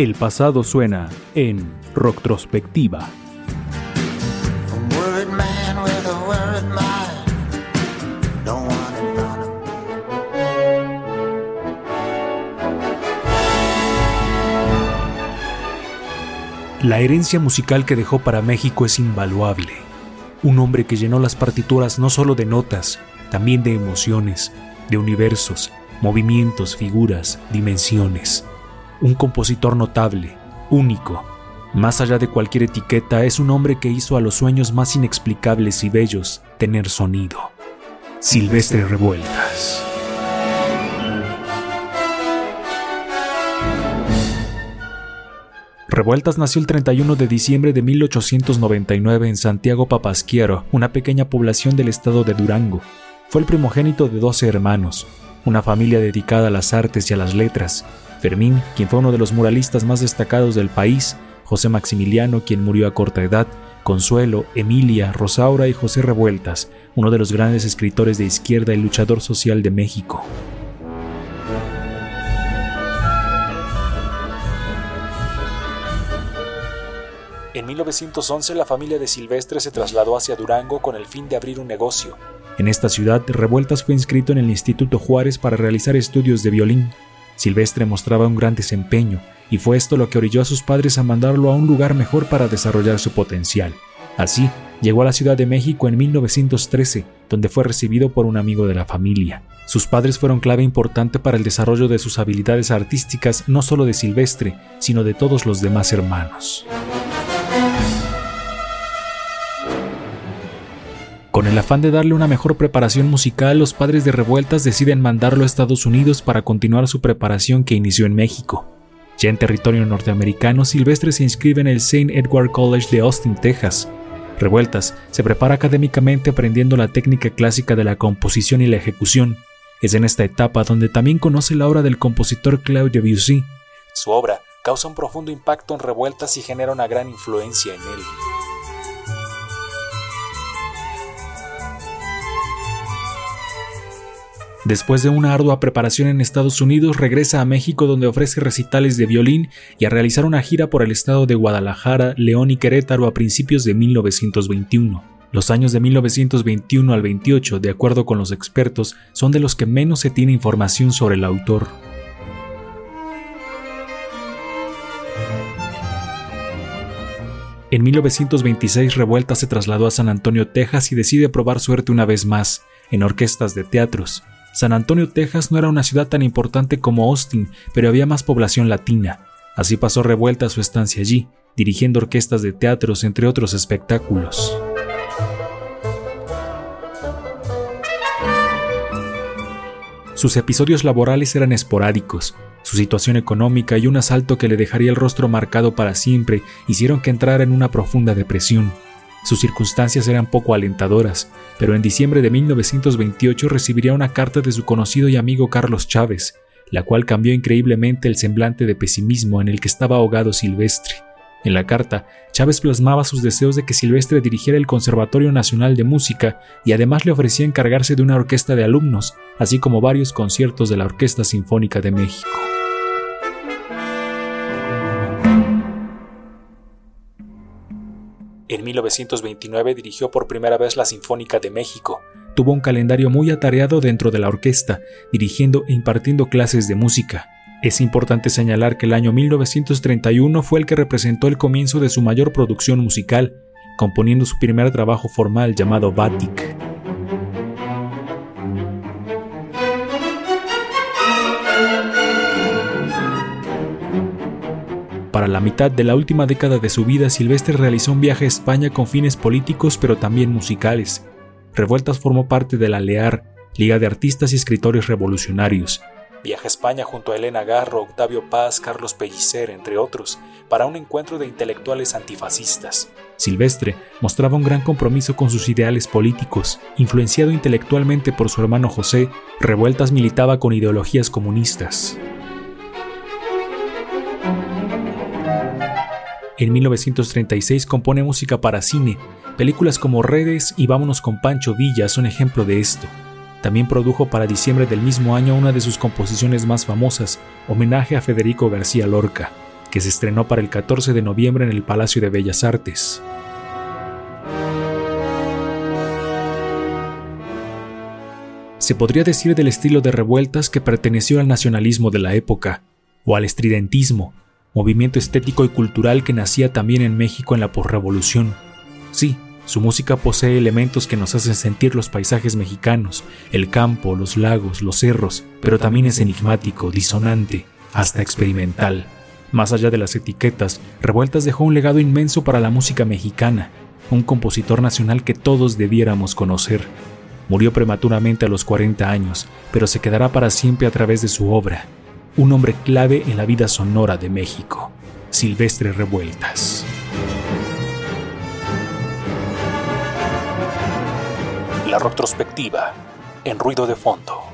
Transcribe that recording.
El pasado suena en Rocktrospectiva. La herencia musical que dejó para México es invaluable. Un hombre que llenó las partituras no solo de notas, también de emociones, de universos, movimientos, figuras, dimensiones. Un compositor notable, único. Más allá de cualquier etiqueta, es un hombre que hizo a los sueños más inexplicables y bellos tener sonido. Silvestre Revueltas. Revueltas nació el 31 de diciembre de 1899 en Santiago Papasquiaro, una pequeña población del estado de Durango. Fue el primogénito de 12 hermanos, una familia dedicada a las artes y a las letras. Fermín, quien fue uno de los muralistas más destacados del país, José Maximiliano, quien murió a corta edad, Consuelo, Emilia, Rosaura y José Revueltas, uno de los grandes escritores de izquierda y luchador social de México. En 1911 la familia de Silvestre se trasladó hacia Durango con el fin de abrir un negocio. En esta ciudad, Revueltas fue inscrito en el Instituto Juárez para realizar estudios de violín. Silvestre mostraba un gran desempeño, y fue esto lo que orilló a sus padres a mandarlo a un lugar mejor para desarrollar su potencial. Así, llegó a la Ciudad de México en 1913, donde fue recibido por un amigo de la familia. Sus padres fueron clave importante para el desarrollo de sus habilidades artísticas no solo de Silvestre, sino de todos los demás hermanos. Con el afán de darle una mejor preparación musical, los padres de Revueltas deciden mandarlo a Estados Unidos para continuar su preparación que inició en México. Ya en territorio norteamericano, Silvestre se inscribe en el St. Edward College de Austin, Texas. Revueltas se prepara académicamente aprendiendo la técnica clásica de la composición y la ejecución. Es en esta etapa donde también conoce la obra del compositor Claude Debussy. Su obra causa un profundo impacto en Revueltas y genera una gran influencia en él. Después de una ardua preparación en Estados Unidos, regresa a México donde ofrece recitales de violín y a realizar una gira por el estado de Guadalajara, León y Querétaro a principios de 1921. Los años de 1921 al 28, de acuerdo con los expertos, son de los que menos se tiene información sobre el autor. En 1926 Revuelta se trasladó a San Antonio, Texas y decide probar suerte una vez más, en orquestas de teatros. San Antonio, Texas no era una ciudad tan importante como Austin, pero había más población latina. Así pasó revuelta su estancia allí, dirigiendo orquestas de teatros, entre otros espectáculos. Sus episodios laborales eran esporádicos. Su situación económica y un asalto que le dejaría el rostro marcado para siempre hicieron que entrara en una profunda depresión. Sus circunstancias eran poco alentadoras, pero en diciembre de 1928 recibiría una carta de su conocido y amigo Carlos Chávez, la cual cambió increíblemente el semblante de pesimismo en el que estaba ahogado Silvestre. En la carta, Chávez plasmaba sus deseos de que Silvestre dirigiera el Conservatorio Nacional de Música y además le ofrecía encargarse de una orquesta de alumnos, así como varios conciertos de la Orquesta Sinfónica de México. En 1929 dirigió por primera vez la Sinfónica de México. Tuvo un calendario muy atareado dentro de la orquesta, dirigiendo e impartiendo clases de música. Es importante señalar que el año 1931 fue el que representó el comienzo de su mayor producción musical, componiendo su primer trabajo formal llamado Batik. Para la mitad de la última década de su vida, Silvestre realizó un viaje a España con fines políticos pero también musicales. Revueltas formó parte de la LEAR, Liga de Artistas y Escritores Revolucionarios. Viaja a España junto a Elena Garro, Octavio Paz, Carlos Pellicer, entre otros, para un encuentro de intelectuales antifascistas. Silvestre mostraba un gran compromiso con sus ideales políticos. Influenciado intelectualmente por su hermano José, Revueltas militaba con ideologías comunistas. En 1936 compone música para cine. Películas como Redes y Vámonos con Pancho Villa son ejemplo de esto. También produjo para diciembre del mismo año una de sus composiciones más famosas, homenaje a Federico García Lorca. que se estrenó para el 14 de noviembre en el Palacio de Bellas Artes. Se podría decir del estilo de revueltas que perteneció al nacionalismo de la época, o al estridentismo, movimiento estético y cultural que nacía también en México en la posrevolución. Sí, su música posee elementos que nos hacen sentir los paisajes mexicanos, el campo, los lagos, los cerros, pero también es enigmático, disonante, hasta experimental. Más allá de las etiquetas, Revueltas dejó un legado inmenso para la música mexicana, un compositor nacional que todos debiéramos conocer. Murió prematuramente a los 40 años, pero se quedará para siempre a través de su obra, un hombre clave en la vida sonora de México, Silvestre Revueltas. La retrospectiva en ruido de fondo.